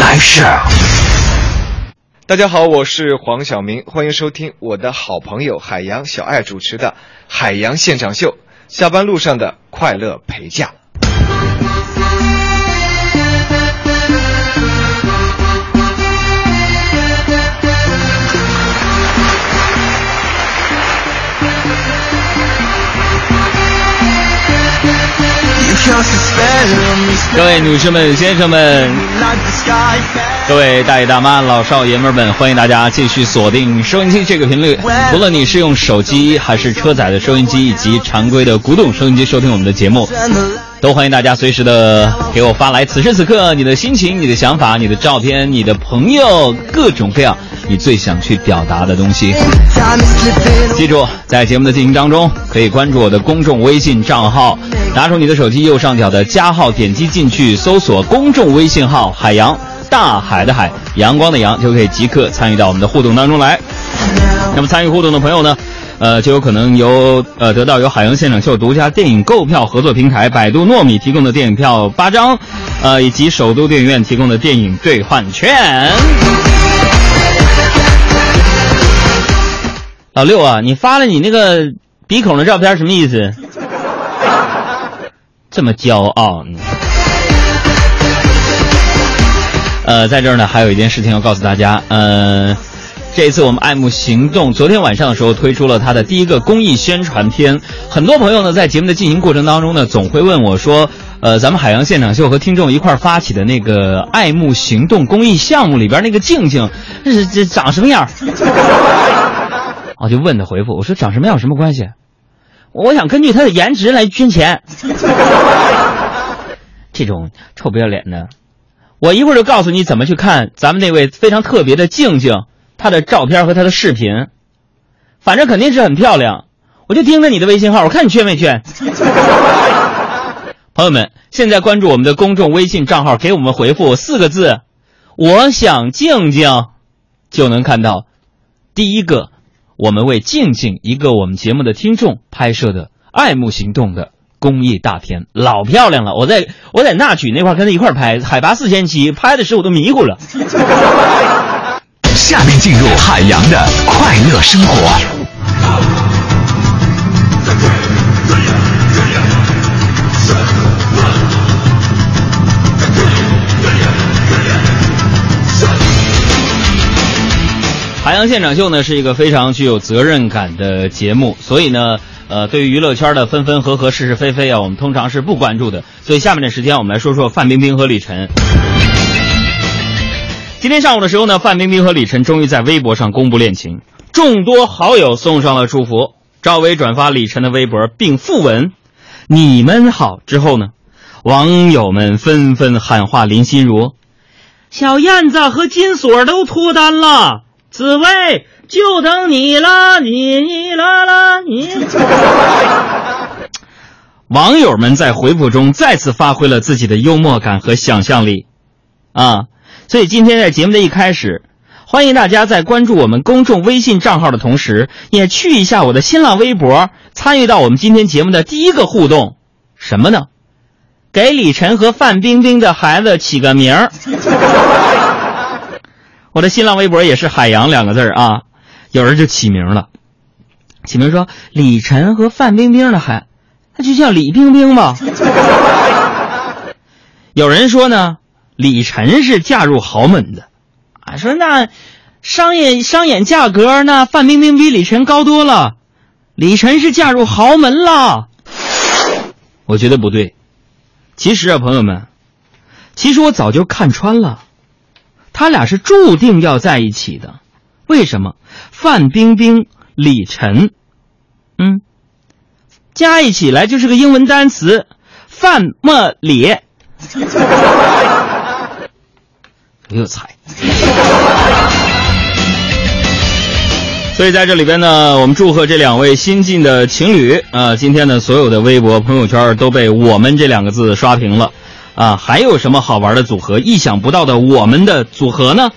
来世。大家好，我是黄晓明，欢迎收听我的好朋友海洋小爱主持的《海洋现场秀》，下班路上的快乐陪驾。各位女士们、先生们，各位大爷大妈、老少爷们儿们，欢迎大家继续锁定收音机这个频率。无论你是用手机还是车载的收音机，以及常规的古董收音机收听我们的节目，都欢迎大家随时的给我发来此时此刻你的心情、你的想法、你的照片、你的朋友，各种各样你最想去表达的东西。记住，在节目的进行当中，可以关注我的公众微信账号，拿出你的手机右上角的加号，点击进去搜索公众微信号“海洋大海的海阳光的阳”，就可以即刻参与到我们的互动当中来。那么参与互动的朋友呢，呃，就有可能由呃得到由海洋现场秀独家电影购票合作平台百度糯米提供的电影票八张，呃，以及首都电影院提供的电影兑换券。老六啊，你发了你那个鼻孔的照片什么意思？这么骄傲？呃，在这儿呢，还有一件事情要告诉大家。呃，这一次我们爱慕行动昨天晚上的时候推出了它的第一个公益宣传片。很多朋友呢，在节目的进行过程当中呢，总会问我说：“呃，咱们海洋现场秀和听众一块发起的那个爱慕行动公益项目里边那个静静，这这长什么样？”我就问他回复，我说长什么样有什么关系？我想根据他的颜值来捐钱。这种臭不要脸的，我一会儿就告诉你怎么去看咱们那位非常特别的静静，她的照片和她的视频，反正肯定是很漂亮。我就盯着你的微信号，我看你缺没缺。朋友们，现在关注我们的公众微信账号，给我们回复四个字“我想静静”，就能看到第一个。我们为静静一个我们节目的听众拍摄的爱慕行动的公益大片，老漂亮了！我在我在那曲那块跟他一块拍，海拔四千七，拍的时候我都迷糊了。下面进入海洋的快乐生活。海洋现场秀呢是一个非常具有责任感的节目，所以呢，呃，对于娱乐圈的分分合合、是是非非啊，我们通常是不关注的。所以下面的时间，我们来说说范冰冰和李晨。今天上午的时候呢，范冰冰和李晨终于在微博上公布恋情，众多好友送上了祝福。赵薇转发李晨的微博并附文“你们好”之后呢，网友们纷纷喊话林心如：“小燕子和金锁都脱单了。”紫薇就等你了，你你啦啦你。网友们在回复中再次发挥了自己的幽默感和想象力，啊，所以今天在节目的一开始，欢迎大家在关注我们公众微信账号的同时，也去一下我的新浪微博，参与到我们今天节目的第一个互动，什么呢？给李晨和范冰冰的孩子起个名儿。我的新浪微博也是“海洋”两个字儿啊，有人就起名了，起名说李晨和范冰冰的海，那就叫李冰冰吧。有人说呢，李晨是嫁入豪门的，啊，说那商业商演价格那范冰冰比李晨高多了，李晨是嫁入豪门了。我觉得不对，其实啊，朋友们，其实我早就看穿了。他俩是注定要在一起的，为什么？范冰冰、李晨，嗯，加一起来就是个英文单词“范莫里”。有才。所以在这里边呢，我们祝贺这两位新晋的情侣啊！今天呢，所有的微博朋友圈都被“我们”这两个字刷屏了啊！还有什么好玩的组合、意想不到的我们的组合呢？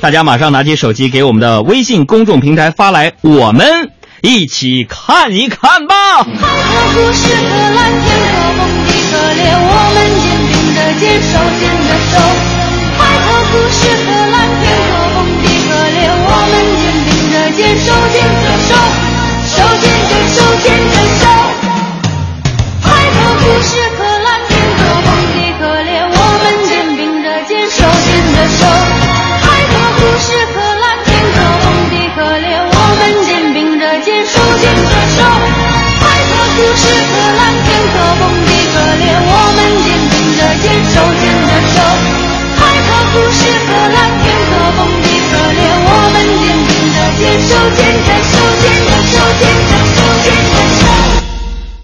大家马上拿起手机给我们的微信公众平台发来，我们一起看一看吧。海和故事和蓝天和梦的可怜，我们肩并着肩，手牵着手。海和故事和蓝天和梦的可怜，我们肩。手牵着，手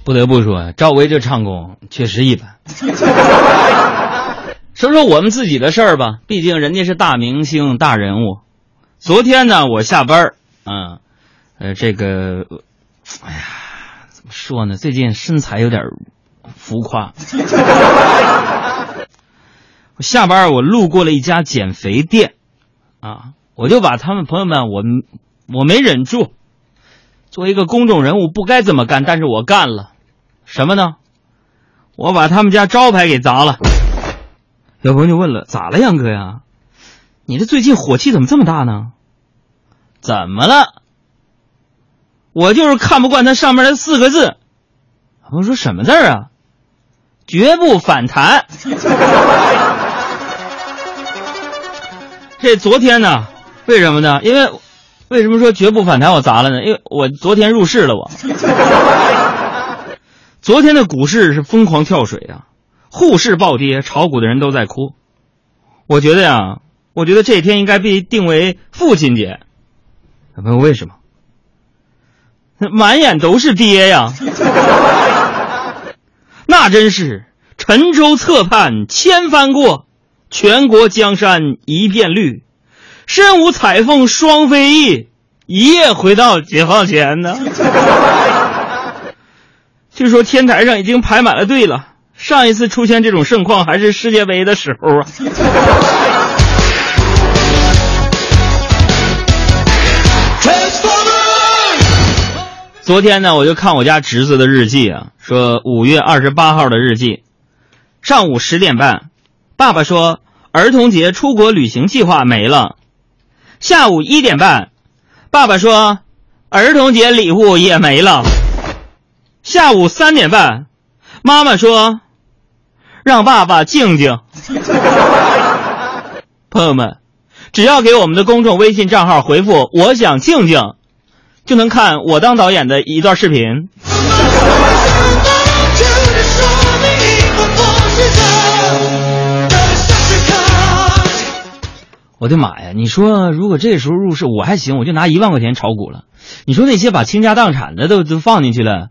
不得不说，赵薇这唱功确实一般。说说我们自己的事儿吧，毕竟人家是大明星、大人物。昨天呢，我下班嗯，呃，这个，哎呀，怎么说呢？最近身材有点浮夸。我下班我路过了一家减肥店，啊。我就把他们朋友们，我我没忍住，作为一个公众人物不该这么干，但是我干了，什么呢？我把他们家招牌给砸了。有朋友就问了，咋了，杨哥呀？你这最近火气怎么这么大呢？怎么了？我就是看不惯他上面那四个字。我说什么字啊？绝不反弹。这昨天呢？为什么呢？因为 为什么说绝不反弹？我砸了呢？因为我昨天入市了。我 昨天的股市是疯狂跳水啊，沪市暴跌，炒股的人都在哭。我觉得呀，我觉得这一天应该被定为父亲节。问为什么？满眼都是爹呀！那真是沉舟侧畔千帆过，全国江山一片绿。身无彩凤双飞翼，一夜回到解放前呢。据说天台上已经排满了队了。上一次出现这种盛况还是世界杯的时候啊。昨天呢，我就看我家侄子的日记啊，说五月二十八号的日记，上午十点半，爸爸说儿童节出国旅行计划没了。下午一点半，爸爸说：“儿童节礼物也没了。”下午三点半，妈妈说：“让爸爸静静。”朋友们，只要给我们的公众微信账号回复“我想静静”，就能看我当导演的一段视频。我的妈呀！你说如果这时候入市，我还行，我就拿一万块钱炒股了。你说那些把倾家荡产的都都放进去了，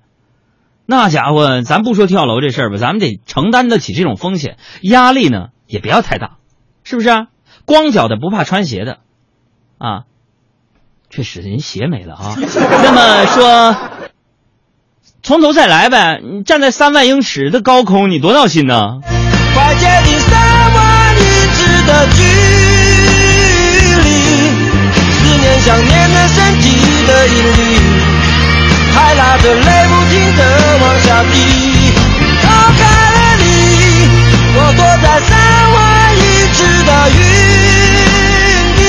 那家伙，咱不说跳楼这事儿吧，咱们得承担得起这种风险，压力呢也不要太大，是不是啊？光脚的不怕穿鞋的，啊，确实人鞋没了啊。那么说，从头再来呗。你站在三万英尺的高空，你多闹心呢？快接近三万英尺的距想念的身体的引力，还拉着泪不停的往下滴。离开了你，我躲在三万英尺的云底，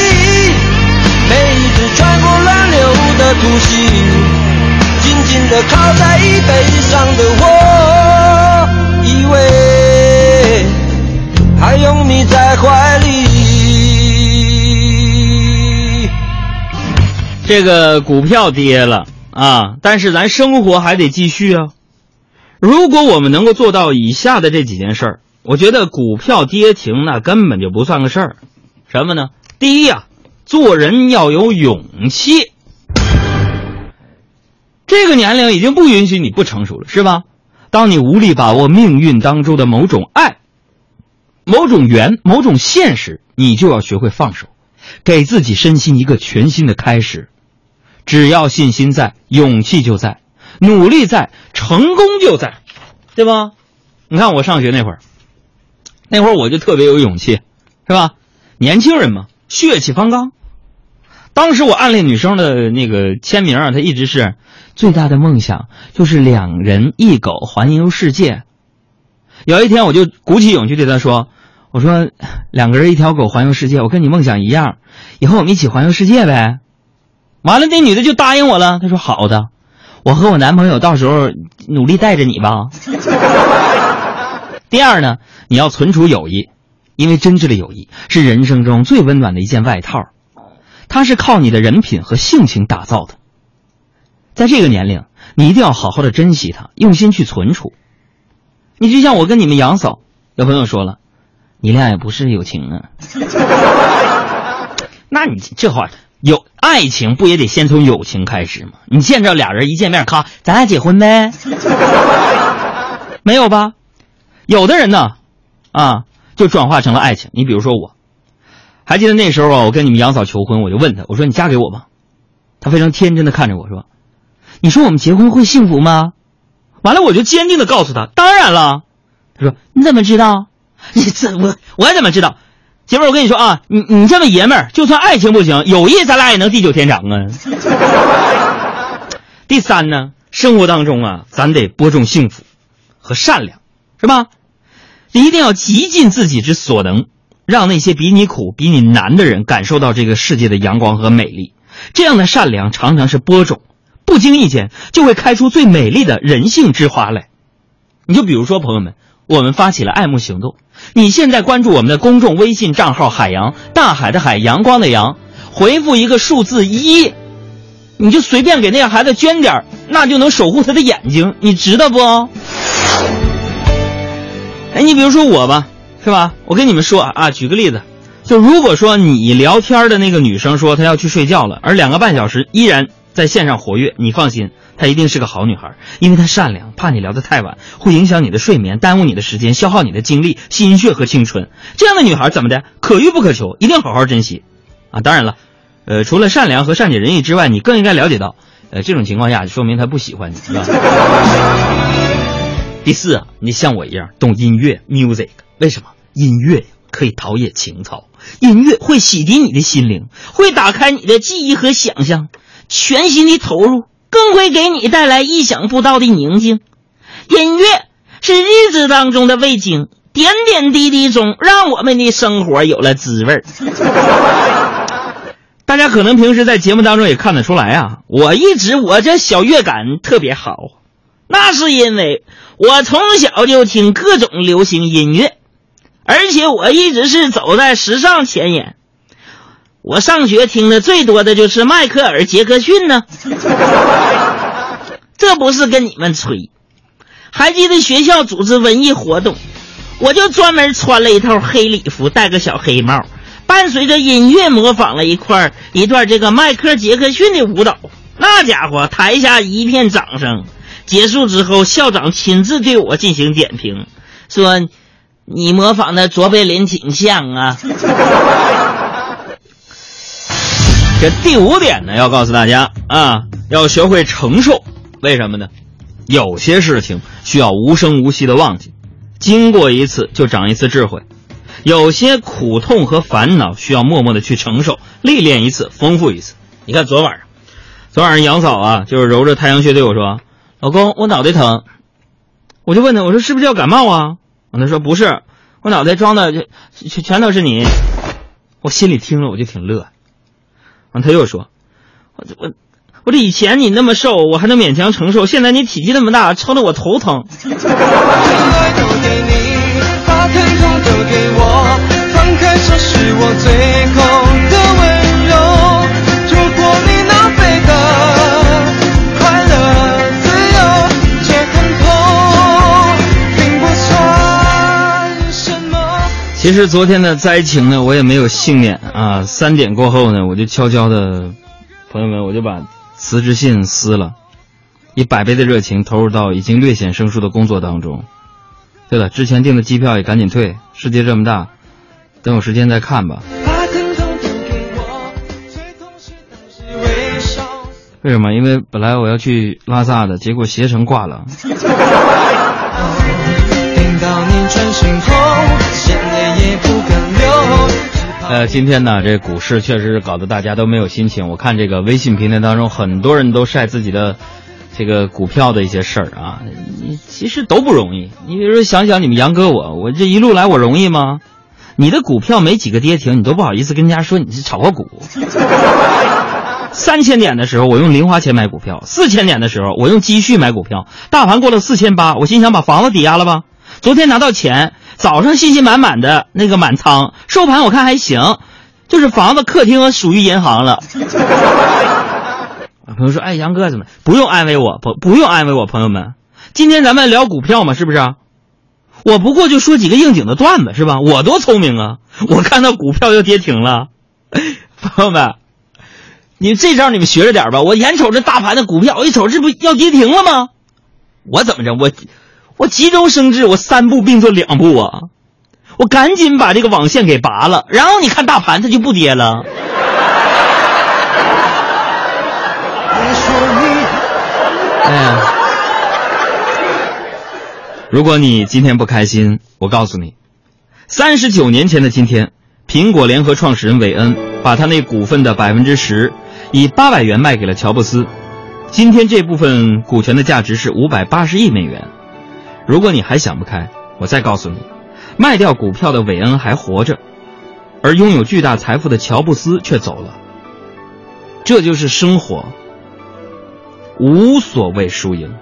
每一次穿过乱流的突袭，紧紧的靠在椅背上的我，以为还拥你在怀里。这个股票跌了啊，但是咱生活还得继续啊。如果我们能够做到以下的这几件事儿，我觉得股票跌停那根本就不算个事儿。什么呢？第一呀，做人要有勇气。这个年龄已经不允许你不成熟了，是吧？当你无力把握命运当中的某种爱、某种缘、某种现实。你就要学会放手，给自己身心一个全新的开始。只要信心在，勇气就在，努力在，成功就在，对吧？你看我上学那会儿，那会儿我就特别有勇气，是吧？年轻人嘛，血气方刚。当时我暗恋女生的那个签名啊，她一直是最大的梦想就是两人一狗环游世界。有一天，我就鼓起勇气对她说：“我说两个人一条狗环游世界，我跟你梦想一样，以后我们一起环游世界呗。”完了，那女的就答应我了。她说：“好的，我和我男朋友到时候努力带着你吧。”第二呢，你要存储友谊，因为真挚的友谊是人生中最温暖的一件外套，它是靠你的人品和性情打造的。在这个年龄，你一定要好好的珍惜它，用心去存储。你就像我跟你们杨嫂，有朋友说了，你俩也不是友情啊。那你这话有爱情不也得先从友情开始吗？你见着俩人一见面，咔，咱俩结婚呗？没有吧？有的人呢，啊，就转化成了爱情。你比如说我，还记得那时候啊，我跟你们杨嫂求婚，我就问她，我说你嫁给我吧。她非常天真的看着我说，你说我们结婚会幸福吗？完了，我就坚定的告诉她，当然了。她说你怎么知道？你怎我我怎么知道？姐妹儿，我跟你说啊，你你这么爷们儿，就算爱情不行，友谊咱俩也能地久天长啊。第三呢，生活当中啊，咱得播种幸福和善良，是吧？一定要极尽自己之所能，让那些比你苦、比你难的人感受到这个世界的阳光和美丽。这样的善良常常是播种，不经意间就会开出最美丽的人性之花来。你就比如说，朋友们，我们发起了爱慕行动。你现在关注我们的公众微信账号“海洋大海的海阳光的阳”，回复一个数字一，你就随便给那个孩子捐点儿，那就能守护他的眼睛，你知道不？哎，你比如说我吧，是吧？我跟你们说啊，举个例子，就如果说你聊天的那个女生说她要去睡觉了，而两个半小时依然在线上活跃，你放心，她一定是个好女孩，因为她善良，怕你聊得太晚会影响你的睡眠，耽误你的时间，消耗你的精力、心血和青春。这样的女孩怎么的？可遇不可求，一定好好珍惜，啊！当然了，呃，除了善良和善解人意之外，你更应该了解到，呃，这种情况下说明她不喜欢你，是吧？第四啊，你像我一样懂音乐 music，为什么？音乐可以陶冶情操，音乐会洗涤你的心灵，会打开你的记忆和想象，全心的投入，更会给你带来意想不到的宁静。音乐是日子当中的味精，点点滴滴中让我们的生活有了滋味儿。大家可能平时在节目当中也看得出来啊，我一直我这小乐感特别好，那是因为我从小就听各种流行音乐，而且我一直是走在时尚前沿。我上学听的最多的就是迈克尔·杰克逊呢，这不是跟你们吹。还记得学校组织文艺活动，我就专门穿了一套黑礼服，戴个小黑帽，伴随着音乐模仿了一块一段这个迈克尔·杰克逊的舞蹈。那家伙台下一片掌声。结束之后，校长亲自对我进行点评，说：“你模仿的卓别林挺像啊。” 这第五点呢，要告诉大家啊，要学会承受。为什么呢？有些事情需要无声无息的忘记，经过一次就长一次智慧；有些苦痛和烦恼需要默默的去承受，历练一次，丰富一次。你看昨晚上，昨晚上杨嫂啊，就是揉着太阳穴对我说：“老公，我脑袋疼。”我就问他，我说：“是不是要感冒啊？”他说：“不是，我脑袋装的全全全都是你。”我心里听了我就挺乐。完，他又说：“我我我这以前你那么瘦，我还能勉强承受，现在你体积那么大，撑得我头疼。”其实昨天的灾情呢，我也没有幸免啊。三点过后呢，我就悄悄的，朋友们，我就把辞职信撕了，以百倍的热情投入到已经略显生疏的工作当中。对了，之前订的机票也赶紧退，世界这么大，等有时间再看吧。为什么？因为本来我要去拉萨的，结果携程挂了。听到你转身后，眼泪也不敢流。只怕呃，今天呢，这股市确实是搞得大家都没有心情。我看这个微信平台当中，很多人都晒自己的这个股票的一些事儿啊，你其实都不容易。你比如说想想你们杨哥我，我这一路来我容易吗？你的股票没几个跌停，你都不好意思跟人家说你是炒过股。三千点的时候，我用零花钱买股票；四千点的时候，我用积蓄买股票。大盘过了四千八，我心想把房子抵押了吧。昨天拿到钱，早上信心满满的那个满仓，收盘我看还行，就是房子、客厅属于银行了。朋友说：“哎，杨哥怎么不用安慰我？不不用安慰我，朋友们，今天咱们聊股票嘛，是不是？我不过就说几个应景的段子，是吧？我多聪明啊！我看到股票要跌停了，朋友们，你这招你们学着点吧。我眼瞅着大盘的股票，我一瞅这不要跌停了吗？我怎么着？我我急中生智，我三步并作两步啊！我赶紧把这个网线给拔了，然后你看大盘它就不跌了。哎呀，如果你今天不开心，我告诉你，三十九年前的今天，苹果联合创始人韦恩把他那股份的百分之十，以八百元卖给了乔布斯。今天这部分股权的价值是五百八十亿美元。如果你还想不开，我再告诉你，卖掉股票的韦恩还活着，而拥有巨大财富的乔布斯却走了。这就是生活。无所谓输赢，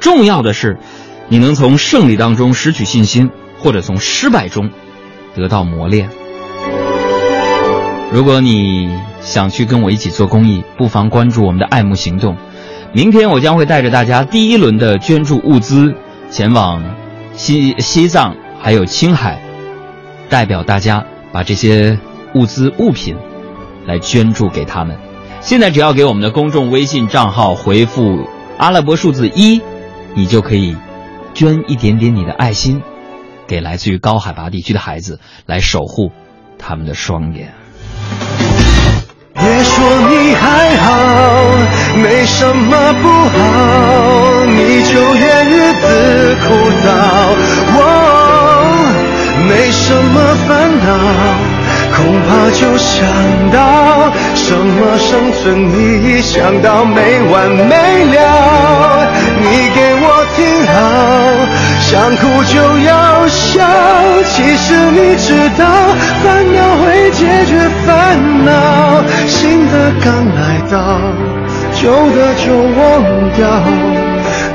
重要的是，你能从胜利当中拾取信心，或者从失败中得到磨练。如果你想去跟我一起做公益，不妨关注我们的爱慕行动。明天我将会带着大家第一轮的捐助物资前往西西藏还有青海，代表大家把这些物资物品来捐助给他们。现在只要给我们的公众微信账号回复阿拉伯数字一，你就可以捐一点点你的爱心，给来自于高海拔地区的孩子，来守护他们的双眼。别说你还好，没什么不好，你就怨日子枯燥。我没什么烦恼，恐怕就想到什么生存意义，想到没完没了。你给我听好，想哭就要笑。其实你知道，烦恼会解决烦恼，新的刚来到，旧的就忘掉。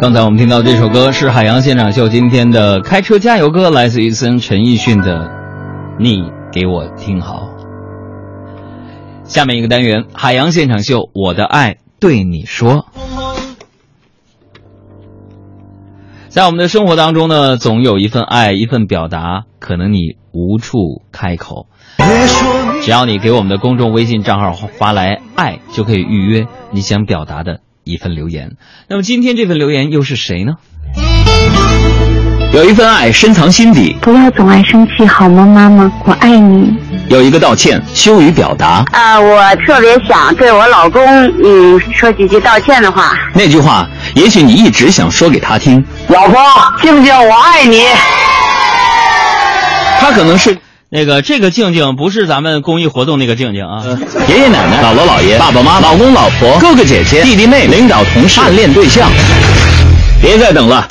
刚才我们听到这首歌是海洋现场秀今天的开车加油歌，来自于森陈奕迅的《你给我听好》。下面一个单元，海洋现场秀，我的爱对你说。在我们的生活当中呢，总有一份爱，一份表达，可能你无处开口。只要你给我们的公众微信账号发来“爱”，就可以预约你想表达的一份留言。那么今天这份留言又是谁呢？有一份爱深藏心底，不要总爱生气，好吗，妈妈？我爱你。有一个道歉羞于表达。啊，我特别想对我老公，嗯，说几句道歉的话。那句话，也许你一直想说给他听。老婆，静静，我爱你。他可能是那个这个静静，不是咱们公益活动那个静静啊。爷爷奶奶、姥姥姥爷、爸爸妈妈、老公老婆、哥哥姐姐、弟弟妹妹、领导同事、暗恋对象，别再等了。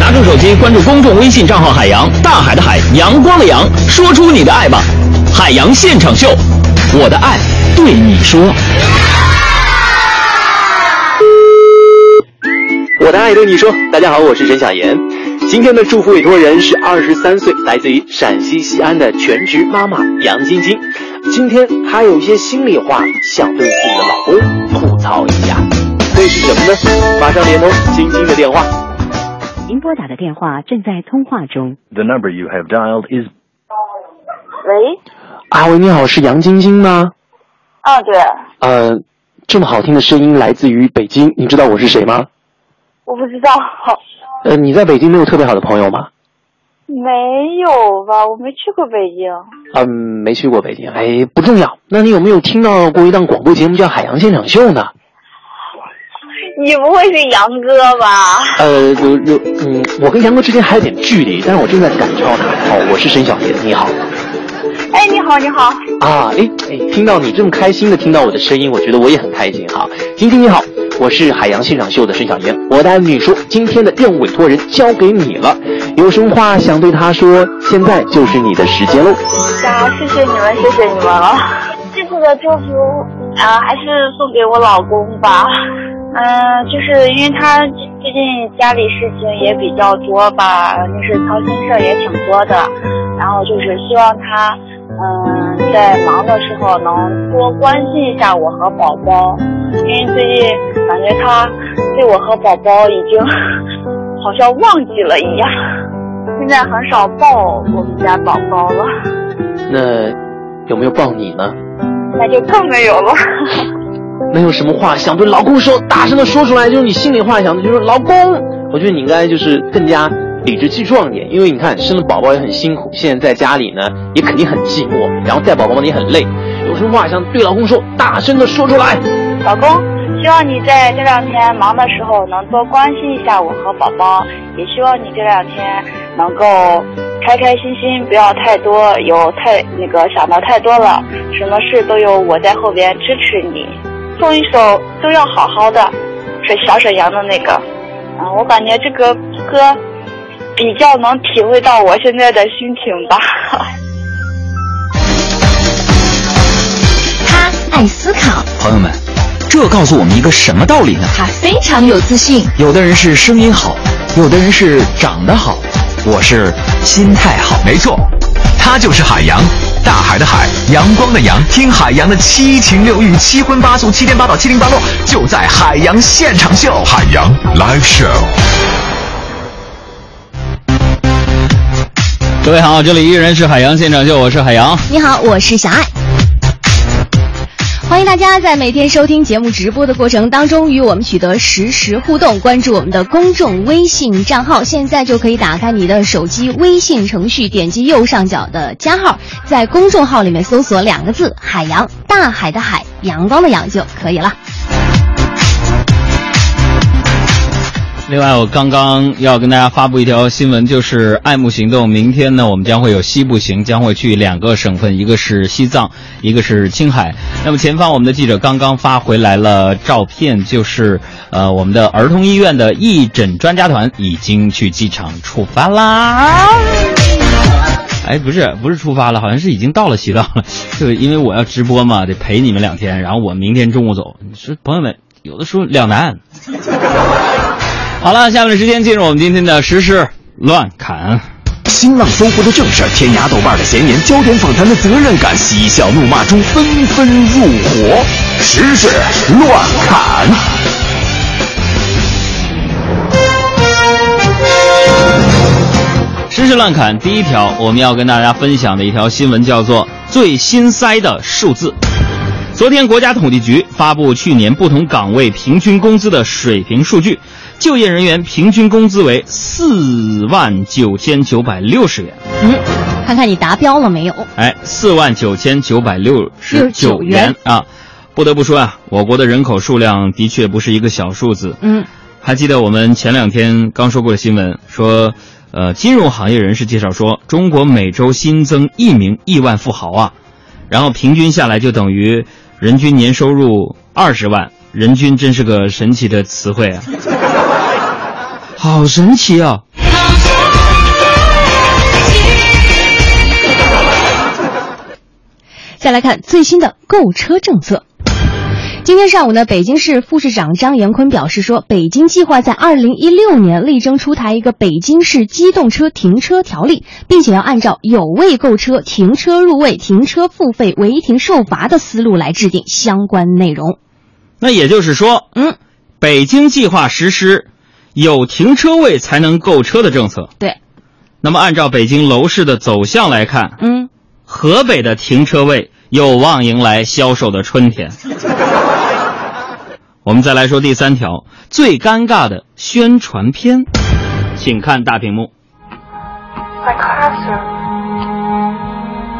拿出手机，关注公众微信账号“海洋”，大海的海，阳光的阳，说出你的爱吧！海洋现场秀，我的爱对你说。我的爱对你说，大家好，我是陈小妍。今天的祝福委托人是二十三岁，来自于陕西西安的全职妈妈杨晶晶。今天她有一些心里话想对自己的老公吐槽一下，会是什么呢？马上连通晶晶的电话。您拨打的电话正在通话中。The number you have dialed is 喂，啊喂，你好，是杨晶晶吗？啊对，呃，这么好听的声音来自于北京，你知道我是谁吗？我不知道，呃，你在北京没有特别好的朋友吗？没有吧？我没去过北京。嗯，没去过北京，哎，不重要。那你有没有听到过一档广播节目叫《海洋现场秀》呢？你不会是杨哥吧？呃，有有，嗯，我跟杨哥之间还有点距离，但是我正在赶超他。哦，我是沈小杰，你好。哎，你好，你好。啊，哎哎，听到你这么开心的听到我的声音，我觉得我也很开心哈。晶晶你好，我是海洋现场秀的沈小妍，我的爱女说今天的任务委托人交给你了，有什么话想对他说？现在就是你的时间喽。啊，谢谢你们，谢谢你们了。这次的祝福啊、还是送给我老公吧。嗯、就是因为他最近家里事情也比较多吧，就是操心事儿也挺多的。然后就是希望他，嗯、在忙的时候能多关心一下我和宝宝，因为最近感觉他对我和宝宝已经 好像忘记了一样，现在很少抱我们家宝宝了。那有没有抱你呢？那就更没有了。那有什么话想对老公说？大声的说出来，就是你心里话想的，就是老公。我觉得你应该就是更加理直气壮一点，因为你看生了宝宝也很辛苦，现在在家里呢也肯定很寂寞，然后带宝宝呢也很累。有什么话想对老公说？大声的说出来。老公，希望你在这两天忙的时候能多关心一下我和宝宝，也希望你这两天能够开开心心，不要太多有太那个想的太多了，什么事都有我在后边支持你。送一首都要好好的，是小沈阳的那个，嗯，我感觉这个歌比较能体会到我现在的心情吧。他爱思考，朋友们，这告诉我们一个什么道理呢？他非常有自信。有的人是声音好，有的人是长得好，我是心态好。没错，他就是海洋，大海的海，阳光的阳。听海洋的七情六欲、七荤八素、七颠八倒、七零八落，就在海洋现场秀。海洋 Live Show。各位好，这里依然是海洋现场秀，我是海洋。你好，我是小爱。欢迎大家在每天收听节目直播的过程当中与我们取得实时互动，关注我们的公众微信账号。现在就可以打开你的手机微信程序，点击右上角的加号，在公众号里面搜索两个字“海洋”，大海的海，阳光的阳就可以了。另外，我刚刚要跟大家发布一条新闻，就是爱慕行动。明天呢，我们将会有西部行，将会去两个省份，一个是西藏，一个是青海。那么前方我们的记者刚刚发回来了照片，就是呃我们的儿童医院的义诊专家团已经去机场出发啦。哎，不是，不是出发了，好像是已经到了西藏了。就因为我要直播嘛，得陪你们两天，然后我明天中午走。你说朋友们，有的时候两难。好了，下面的时间进入我们今天的时事乱侃。新浪搜狐的正事，天涯豆瓣的闲言，焦点访谈的责任感，嬉笑怒骂中纷纷入伙，时事乱侃。时事乱侃，第一条我们要跟大家分享的一条新闻叫做“最心塞的数字”。昨天，国家统计局发布去年不同岗位平均工资的水平数据，就业人员平均工资为四万九千九百六十元。嗯，看看你达标了没有？哎，四万九千九百六十九元啊！不得不说啊，我国的人口数量的确不是一个小数字。嗯，还记得我们前两天刚说过的新闻，说，呃，金融行业人士介绍说，中国每周新增一名亿万富豪啊，然后平均下来就等于人均年收入二十万，人均真是个神奇的词汇啊，好神奇啊！再来看最新的购车政策。今天上午呢，北京市副市长张延坤表示说，北京计划在二零一六年力争出台一个北京市机动车停车条例，并且要按照有位购车、停车入位、停车付费、违停受罚的思路来制定相关内容。那也就是说，嗯，北京计划实施有停车位才能购车的政策。对。那么按照北京楼市的走向来看，嗯，河北的停车位有望迎来销售的春天。我们再来说第三条，最尴尬的宣传片，请看大屏幕。My classroom,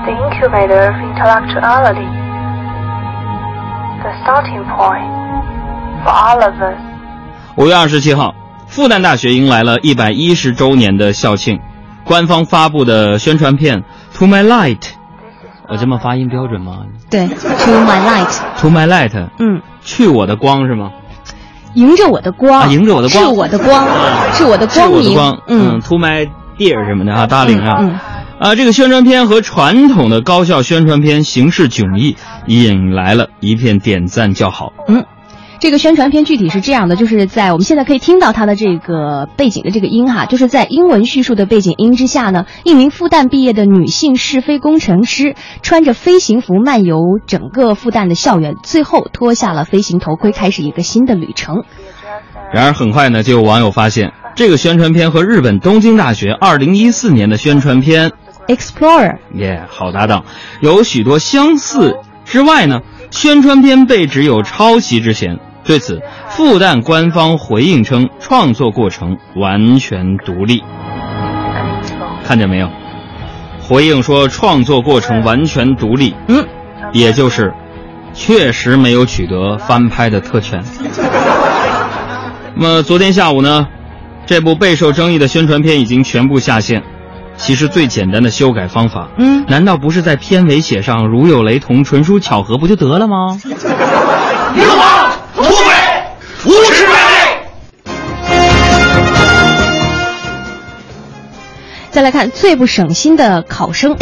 the incubator of intellectuality, the starting point for all of us. 五月二十七号，复旦大学迎来了一百一十周年的校庆，官方发布的宣传片《To My Light》，我这么发音标准吗？对，To my light，？To My Light，嗯，去我的光是吗？迎着我的光，啊迎着我的光。是我的光，是我的光明，光，嗯。嗯，To My Dear 什么的啊，大领啊。嗯。啊，这个宣传片和传统的高校宣传片形式迥异，引来了一片点赞叫好。嗯，这个宣传片具体是这样的，就是在我们现在可以听到它的这个背景的这个音哈，就是在英文叙述的背景音之下呢，一名复旦毕业的女性试飞工程师穿着飞行服漫游整个复旦的校园，最后脱下了飞行头盔，开始一个新的旅程。然而很快呢，就有网友发现，这个宣传片和日本东京大学2014年的宣传片 Explorer，耶好搭档，有许多相似之外呢，宣传片被指有抄袭之嫌。对此，复旦官方回应称，创作过程完全独立。看见没有？回应说创作过程完全独立，嗯，也就是确实没有取得翻拍的特权。那么昨天下午呢，这部备受争议的宣传片已经全部下线。其实最简单的修改方法，嗯，难道不是在片尾写上“如有雷同，纯属巧合”不就得了吗？流氓、土匪、无耻败类。再来看最不省心的考生。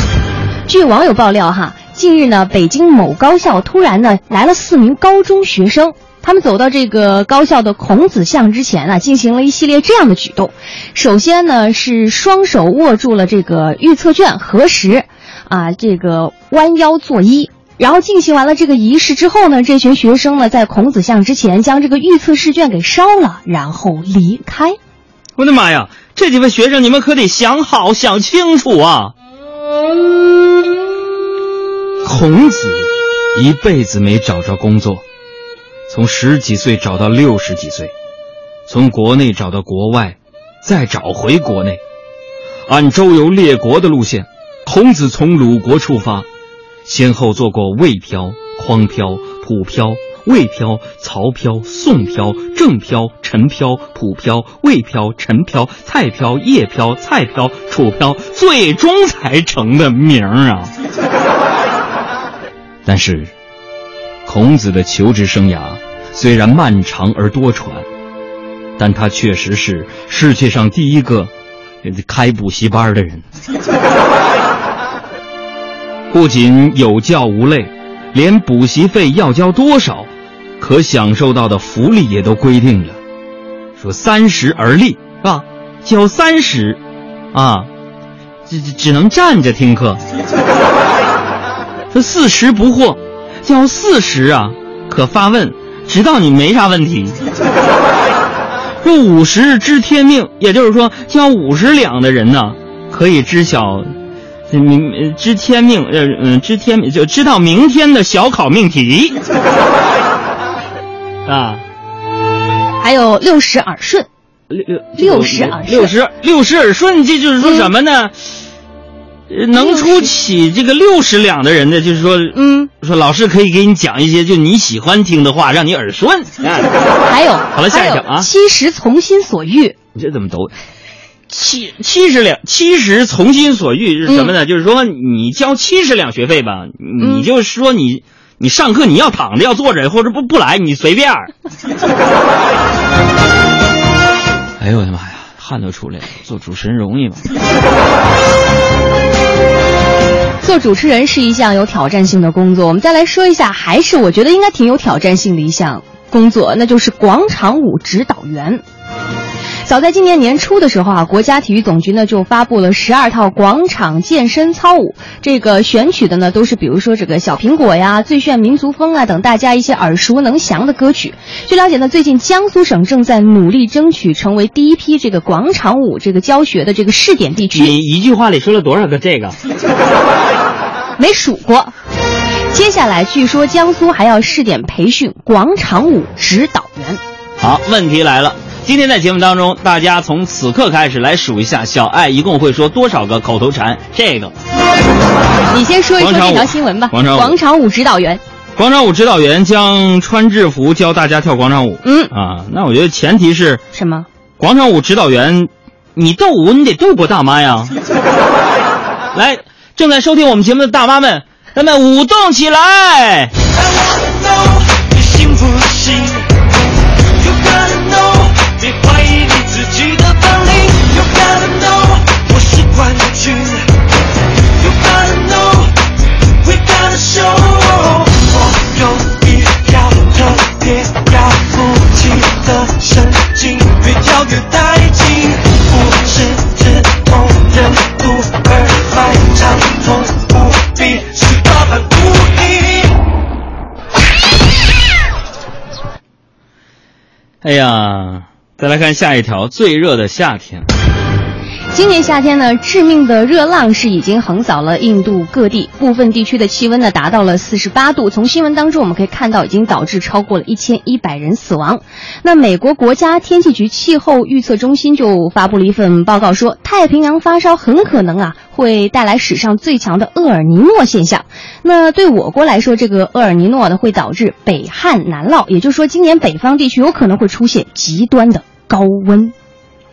据网友爆料哈，近日呢，北京某高校突然呢来了四名高中学生，他们走到这个高校的孔子像之前啊，进行了一系列这样的举动。首先呢是双手握住了这个预测卷核实，啊，这个弯腰作揖。然后进行完了这个仪式之后呢，这群学生呢在孔子像之前将这个预测试卷给烧了，然后离开。我的妈呀！这几位学生，你们可得想好、想清楚啊！孔子一辈子没找着工作，从十几岁找到六十几岁，从国内找到国外，再找回国内，按周游列国的路线，孔子从鲁国出发，先后做过魏漂、匡漂、蒲漂。魏漂、曹漂、宋漂、郑漂、陈漂、蒲漂、魏漂、陈漂、蔡漂、叶漂、蔡漂、楚漂，最终才成的名儿啊！但是，孔子的求职生涯虽然漫长而多舛，但他确实是世界上第一个开补习班的人。不仅有教无类，连补习费要交多少。可享受到的福利也都规定了，说三十而立是吧？交三十，啊，只只能站着听课。说四十不惑，交四十啊，可发问，直到你没啥问题。说五十知天命，也就是说，交五十两的人呢，可以知晓明知天命，呃嗯，知天就知道明天的小考命题。啊，还有六十耳顺，六六十耳顺，六十六十耳顺，这就是说什么呢？嗯、能出起这个六十两的人呢，就是说，嗯，说老师可以给你讲一些就你喜欢听的话，让你耳顺。啊、还有，好了，下一条啊，七十从心所欲，你这怎么都七七十两？七十从心所欲是什么呢？嗯、就是说你交七十两学费吧，你就说你。你上课你要躺着要坐着或者不不来你随便。哎呦我的妈呀，汗都出来了！做主持人容易吗？做主持人是一项有挑战性的工作。我们再来说一下，还是我觉得应该挺有挑战性的一项工作，那就是广场舞指导员。早在今年年初的时候啊，国家体育总局呢就发布了十二套广场健身操舞，这个选取的呢都是比如说这个小苹果呀、最炫民族风啊等大家一些耳熟能详的歌曲。据了解呢，最近江苏省正在努力争取成为第一批这个广场舞这个教学的这个试点地区。你一句话里说了多少个这个？没数过。接下来据说江苏还要试点培训广场舞指导员。好，问题来了。今天在节目当中，大家从此刻开始来数一下，小爱一共会说多少个口头禅？这个，你先说一说这条新闻吧。广场舞广场舞指导员，广场舞指导员将穿制服教大家跳广场舞。嗯啊，那我觉得前提是什么？广场舞指导员，你斗舞你得斗过大妈呀。来，正在收听我们节目的大妈们，咱们舞动起来！你信不信？You gotta 别怀疑你自己的本领。You gotta know，我是冠军。You gotta know，we gotta show。我有一条特别了不起的神经，越跳越带劲。不是只同人不二百长痛不必是八般武艺。哎呀，再来看下一条，最热的夏天。今年夏天呢，致命的热浪是已经横扫了印度各地，部分地区的气温呢达到了四十八度。从新闻当中我们可以看到，已经导致超过了一千一百人死亡。那美国国家天气局气候预测中心就发布了一份报告说，太平洋发烧很可能啊会带来史上最强的厄尔尼诺现象。那对我国来说，这个厄尔尼诺呢会导致北旱南涝，也就是说，今年北方地区有可能会出现极端的高温。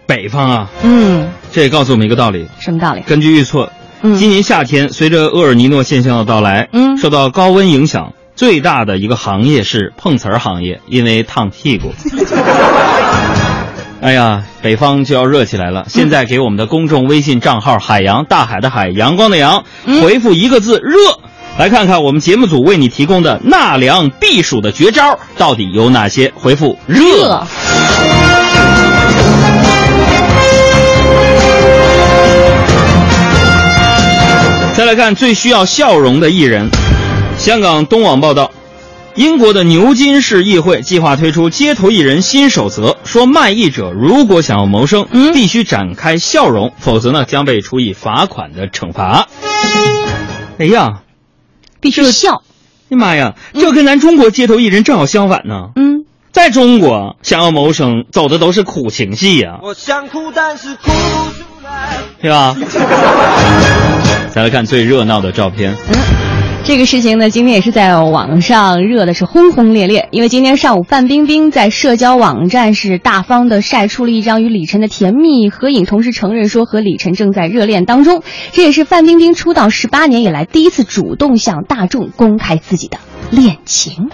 北方啊，嗯，这也告诉我们一个道理。什么道理？根据预测，嗯今年夏天随着厄尔尼诺现象的到来，嗯受到高温影响，最大的一个行业是碰瓷儿行业，因为烫屁股。哎呀，北方就要热起来了！现在给我们的公众微信账号“海洋大海的海，阳光的阳”回复一个字“热”，来看看我们节目组为你提供的纳凉避暑的绝招到底有哪些。回复“热”。再来看最需要笑容的艺人，香港东网报道，英国的牛津市议会计划推出街头艺人新守则，说卖艺者如果想要谋生，必须展开笑容，否则呢将被处以罚款的惩罚。哎呀，必须笑！哎呀妈呀，这跟咱中国街头艺人正好相反呢。嗯，在中国想要谋生，走的都是苦情戏呀、我想哭，但是哭不出来。是吧？再来看最热闹的照片。嗯这个事情呢，今天也是在网上热的是轰轰烈烈。因为今天上午，范冰冰在社交网站是大方的晒出了一张与李晨的甜蜜合影，同时承认说和李晨正在热恋当中。这也是范冰冰出道十八年以来第一次主动向大众公开自己的恋情。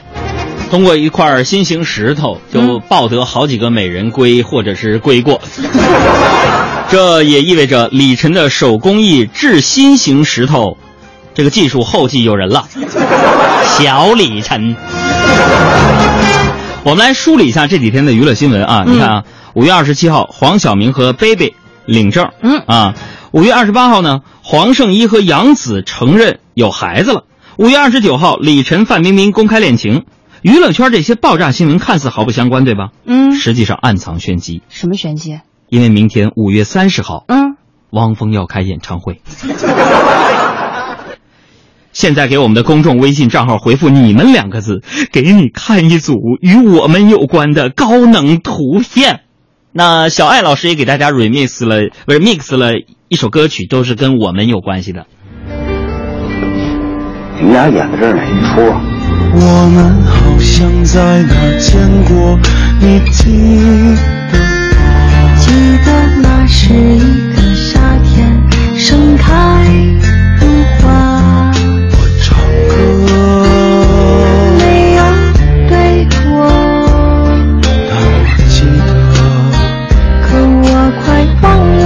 通过一块新型石头，就抱得好几个美人归，或者是归过。这也意味着李晨的手工艺制新型石头，这个技术后继有人了。小李晨，我们来梳理一下这几天的娱乐新闻啊。你看啊，五月二十七号，黄晓明和 baby 领证。嗯啊，五月二十八号呢，黄圣依和杨紫承认有孩子了。五月二十九号，李晨、范冰冰公开恋情。娱乐圈这些爆炸新闻看似毫不相关，对吧？嗯，实际上暗藏玄机。什么玄机？因为明天五月三十号，嗯，汪峰要开演唱会。现在给我们的公众微信账号回复“你们”两个字，给你看一组与我们有关的高能图片。那小艾老师也给大家 remix 了，不是 mix 了一首歌曲，都是跟我们有关系的。你们俩演的这是哪一出啊？我们好像在哪儿见过，你记得记得那是一个夏天，盛开的花，我唱歌，没有对我，但我记得。可我快忘了。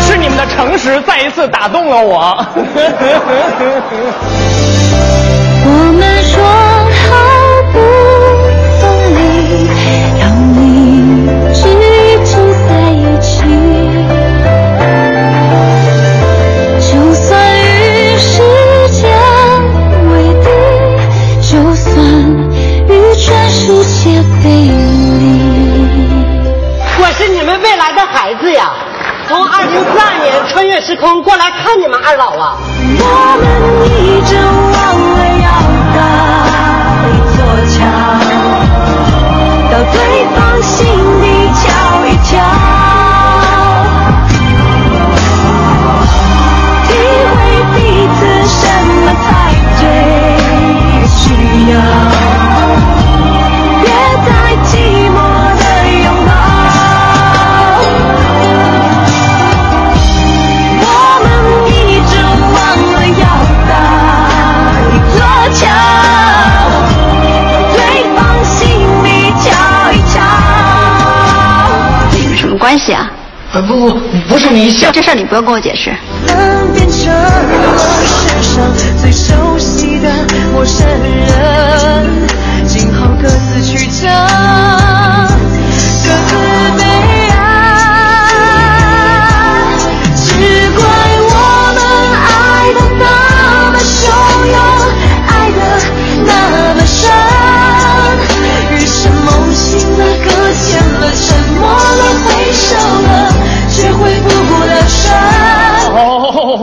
是你们的诚实再一次打动了。我 时空过来看你们二老啊。关系啊？不不不是你想这事儿你不用跟我解释。能变成我世上最熟悉的陌生人，今后各自去找，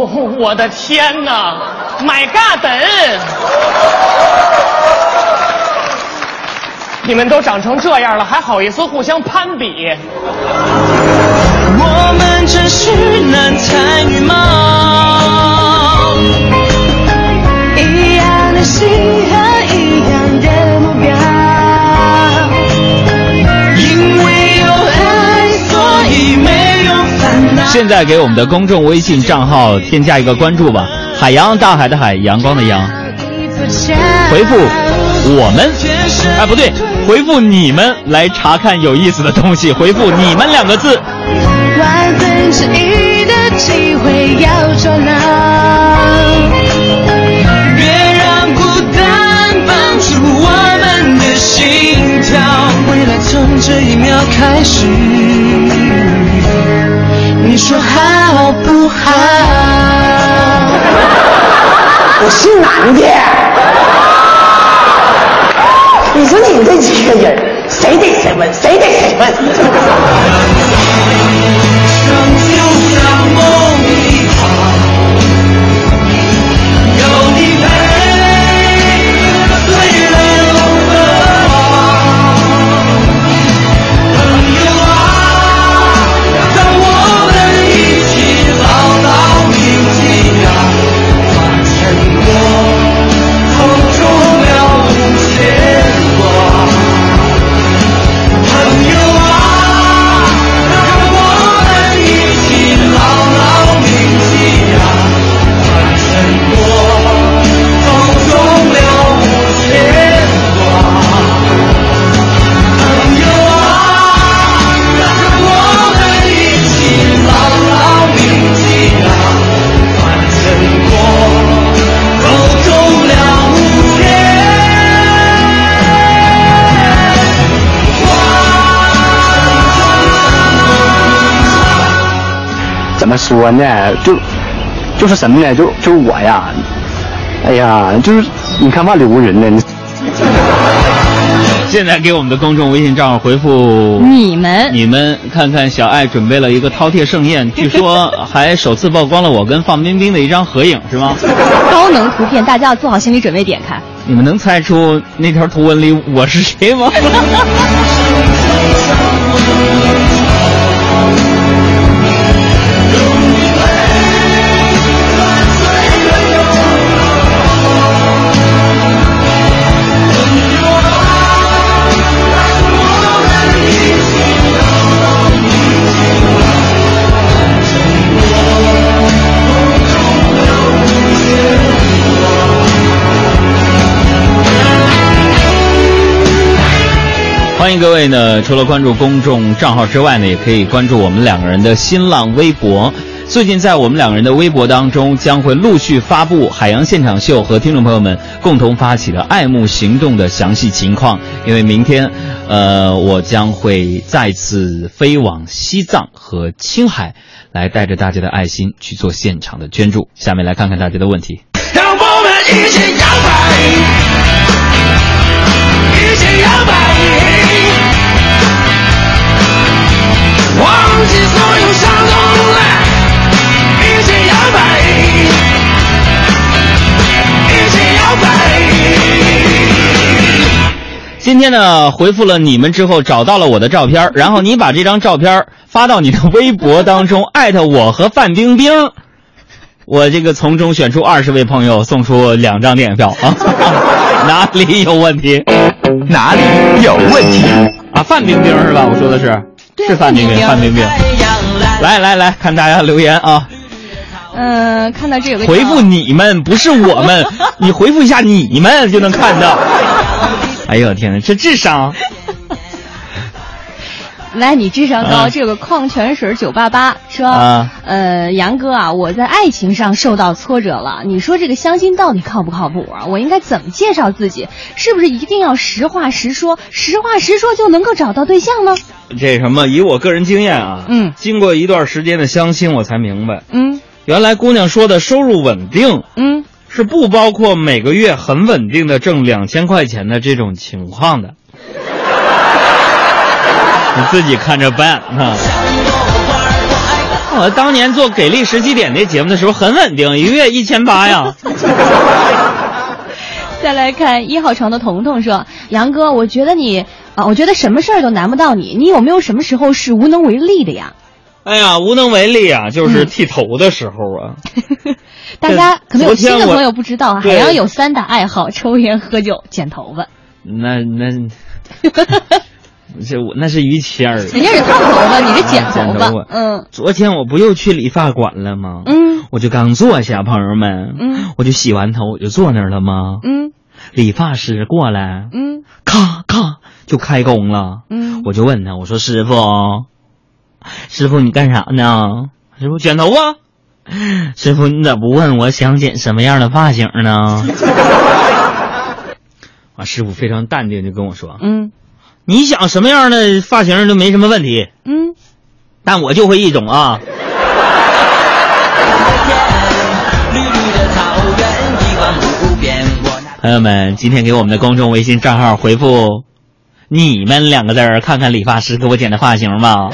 我的天哪！My God！你们都长成这样了，还好意思互相攀比？我们真是男才女貌，一样的心现在给我们的公众微信账号添加一个关注吧，海洋大海的海，阳光的阳，回复我们，哎不对，回复你们来查看有意思的东西，回复你们两个字。万分之一的机会要捉牢，别让孤单绑住我们的心跳。未来从这一秒开始，你说好不好？我是男的。你说你们这几个人，谁得谁问，谁得谁问？怎么说呢？就就是什么呢？就就是我呀，哎呀，就是你看万里无人呢。现在给我们的公众微信账号回复你们你们看看小爱准备了一个饕餮盛宴，据说还首次曝光了我跟范冰冰的一张合影，是吗？高能图片，大家要做好心理准备，点开。你们能猜出那条图文里我是谁吗？欢迎各位呢，除了关注公众账号之外呢，也可以关注我们两个人的新浪微博。最近在我们两个人的微博当中，将会陆续发布海洋现场秀和听众朋友们共同发起的爱慕行动的详细情况。因为明天，呃，我将会再次飞往西藏和青海，来带着大家的爱心去做现场的捐助。下面来看看大家的问题。让我们一起摇摆，一起摇摆，忘记所有伤痛来，一起摇摆，一起摇摆。今天呢，回复了你们之后，找到了我的照片，然后你把这张照片发到你的微博当中，艾特我和范冰冰。我这个从中选出二十位朋友，送出两张电影票啊！哪里有问题？哪里有问题？啊，范冰冰是吧？我说的是，是范冰冰，范冰冰。来来来看大家留言啊！嗯、看到这有个回复你们，不是我们，你回复一下你们就能看到。哎呦天哪，这智商！来，你智商高。嗯这有个矿泉水九八八说，啊呃，杨哥啊，我在爱情上受到挫折了。你说这个相亲到底靠不靠谱啊？我应该怎么介绍自己？是不是一定要实话实说？实话实说就能够找到对象呢？这什么？以我个人经验啊，嗯，经过一段时间的相亲，我才明白，嗯原来姑娘说的收入稳定，嗯，是不包括每个月很稳定的挣两千块钱的这种情况的。你自己看着办啊！我当年做给力十七点那节目的时候很稳定，一个月一千八呀。再来看一号床的彤彤说：“杨哥，我觉得你啊，我觉得什么事儿都难不到你。你有没有什么时候是无能为力的呀？哎呀，无能为力啊，就是剃头的时候啊。大家可能有新的朋友不知道啊，海洋有三大爱好：抽烟、喝酒、剪头发。那那，这我那是于谦儿，人家是烫头发，你是剪头发。嗯昨天我不又去理发馆了吗？嗯我就刚坐下，朋友们，嗯我就洗完头，我就坐那儿了吗？嗯理发师过来，嗯咔咔就开工了。嗯我就问他，我说师傅，师傅你干啥呢？师傅剪头发。师傅，你咋不问我想剪什么样的发型呢？啊，师傅非常淡定就跟我说，嗯你想什么样的发型都没什么问题，嗯，但我就会一种啊。朋友们，今天给我们的公众微信账号回复“你们”两个字儿，看看理发师给我剪的发型吧。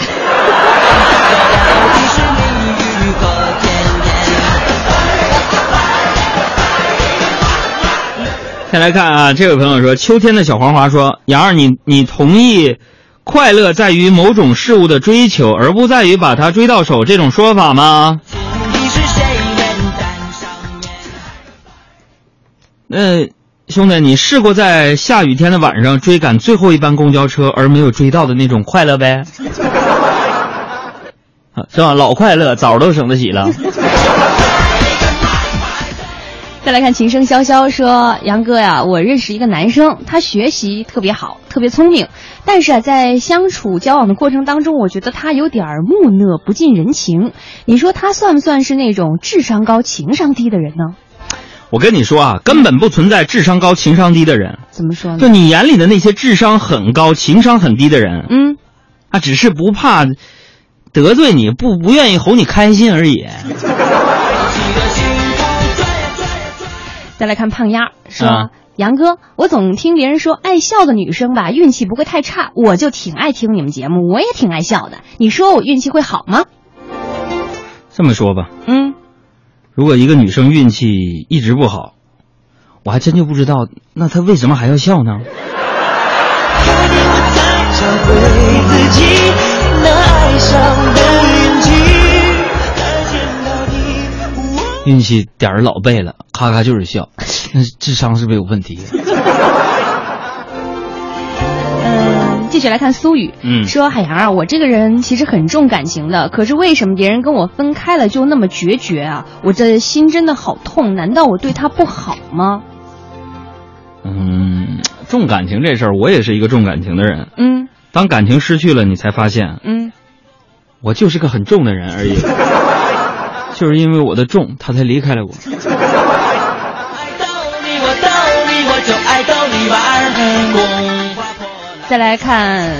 先来看啊，这位朋友说，秋天的小黄花说：“杨儿，你你同意快乐在于某种事物的追求，而不在于把它追到手这种说法吗？”那兄弟，你试过在下雨天的晚上追赶最后一班公交车而没有追到的那种快乐呗？啊是吧？老快乐，枣都省得洗了。再来看琴声潇潇说：“杨哥呀，我认识一个男生，他学习特别好，特别聪明，但是啊，在相处交往的过程当中，我觉得他有点木讷，不近人情。你说他算不算是那种智商高、情商低的人呢？我跟你说啊，根本不存在智商高、情商低的人。怎么说呢？就你眼里的那些智商很高、情商很低的人，嗯，啊，只是不怕得罪你，不不愿意哄你开心而已。再来看胖丫说。啊杨哥，我总听别人说爱笑的女生吧，运气不会太差，我就挺爱听你们节目，我也挺爱笑的。你说我运气会好吗？这么说吧，嗯，如果一个女生运气一直不好，我还真就不知道，那她为什么还要笑呢？找回自己那爱上的运气点儿老背了，咔咔就是笑，那 智商是不是有问题？嗯，继续来看苏雨，嗯说海洋啊，我这个人其实很重感情的，可是为什么别人跟我分开了就那么决绝啊？我这心真的好痛，难道我对他不好吗？嗯，重感情这事儿，我也是一个重感情的人。嗯当感情失去了，你才发现嗯，我就是个很重的人而已。就是因为我的重，他才离开了我。再来看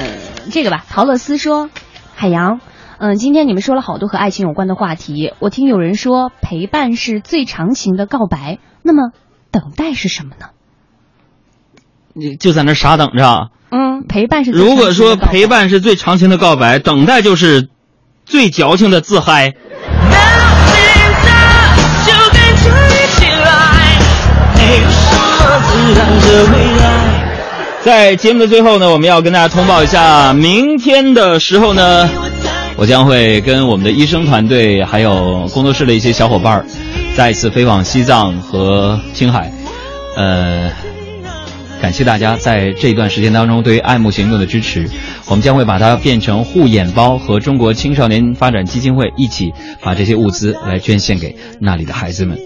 这个吧，陶乐斯说：“海洋，嗯，今天你们说了好多和爱情有关的话题。我听有人说陪伴是最长情的告白，那么等待是什么呢？你就在那傻等着。嗯，陪伴是最如果说陪伴是最长情的告白，等待就是最矫情的自嗨。在节目的最后呢，我们要跟大家通报一下，明天的时候呢，我将会跟我们的医生团队还有工作室的一些小伙伴儿，再次飞往西藏和青海。呃，感谢大家在这一段时间当中对于爱慕行动的支持，我们将会把它变成护眼包，和中国青少年发展基金会一起把这些物资来捐献给那里的孩子们。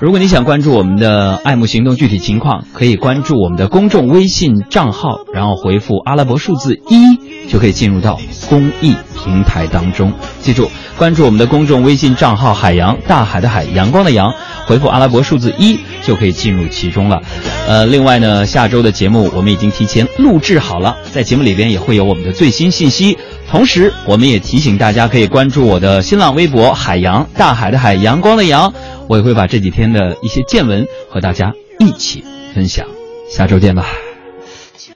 如果你想关注我们的爱慕行动具体情况，可以关注我们的公众微信账号，然后回复阿拉伯数字一，就可以进入到公益平台当中。记住，关注我们的公众微信账号“海洋大海的海，阳光的阳”，回复阿拉伯数字一，就可以进入其中了。呃，另外呢，下周的节目我们已经提前录制好了，在节目里边也会有我们的最新信息。同时，我们也提醒大家可以关注我的新浪微博“海洋大海的海，阳光的阳”，我也会把这几天的一些见闻和大家一起分享。下周见吧。